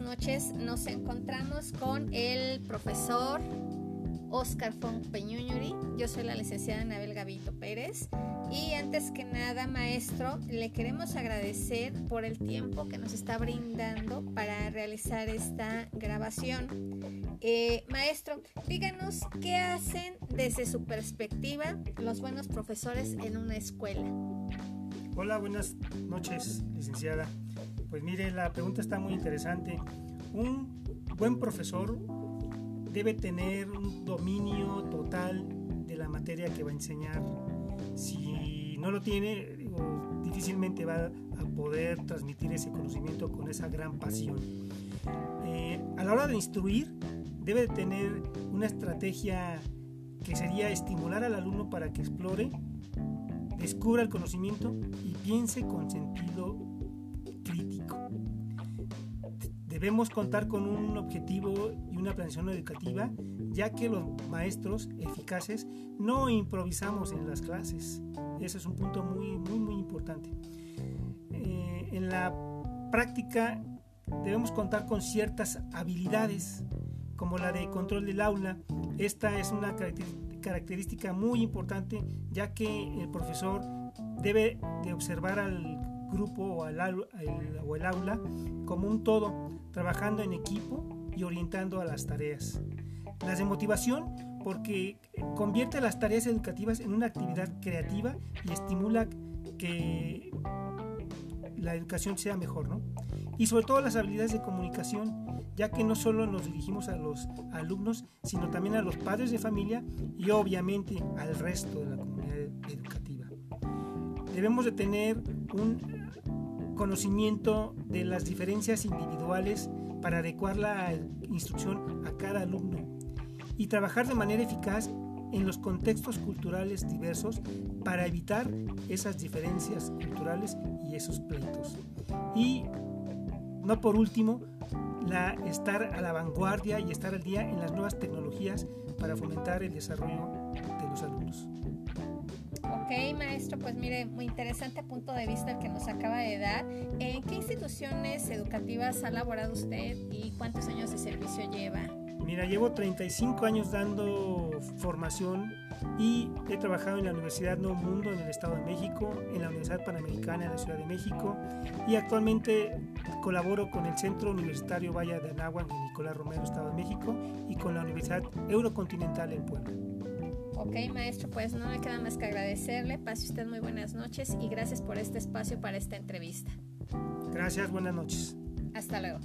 noches. Nos encontramos con el profesor Oscar Fon Peñuñuri. Yo soy la licenciada Anabel Gavito Pérez. Y antes que nada, maestro, le queremos agradecer por el tiempo que nos está brindando para realizar esta grabación. Eh, maestro, díganos qué hacen desde su perspectiva los buenos profesores en una escuela. Hola, buenas noches, licenciada. Pues mire, la pregunta está muy interesante. Un buen profesor debe tener un dominio total de la materia que va a enseñar. Si no lo tiene, difícilmente va a poder transmitir ese conocimiento con esa gran pasión. Eh, a la hora de instruir, debe tener una estrategia que sería estimular al alumno para que explore, descubra el conocimiento y piense con sentido Debemos contar con un objetivo y una planeación educativa, ya que los maestros eficaces no improvisamos en las clases. Ese es un punto muy, muy, muy importante. Eh, en la práctica debemos contar con ciertas habilidades, como la de control del aula. Esta es una característica muy importante, ya que el profesor debe de observar al grupo o, al, o el aula como un todo, trabajando en equipo y orientando a las tareas. Las de motivación porque convierte las tareas educativas en una actividad creativa y estimula que la educación sea mejor, ¿no? Y sobre todo las habilidades de comunicación, ya que no solo nos dirigimos a los alumnos, sino también a los padres de familia y obviamente al resto de la comunidad educativa. Debemos de tener un conocimiento de las diferencias individuales para adecuar la instrucción a cada alumno y trabajar de manera eficaz en los contextos culturales diversos para evitar esas diferencias culturales y esos pleitos. Y no por último, la, estar a la vanguardia y estar al día en las nuevas tecnologías para fomentar el desarrollo de los alumnos. Ok, maestro, pues mire, muy interesante punto de vista el que nos acaba de dar. ¿En qué instituciones educativas ha laborado usted y cuántos años de servicio lleva? Mira, llevo 35 años dando formación y he trabajado en la Universidad Nuevo Mundo en el Estado de México, en la Universidad Panamericana en la Ciudad de México y actualmente colaboro con el Centro Universitario Valle de Anáhuac en Nicolás Romero, Estado de México y con la Universidad Eurocontinental en Puebla. Ok, maestro, pues no me queda más que agradecerle. Pase usted muy buenas noches y gracias por este espacio para esta entrevista. Gracias, buenas noches. Hasta luego.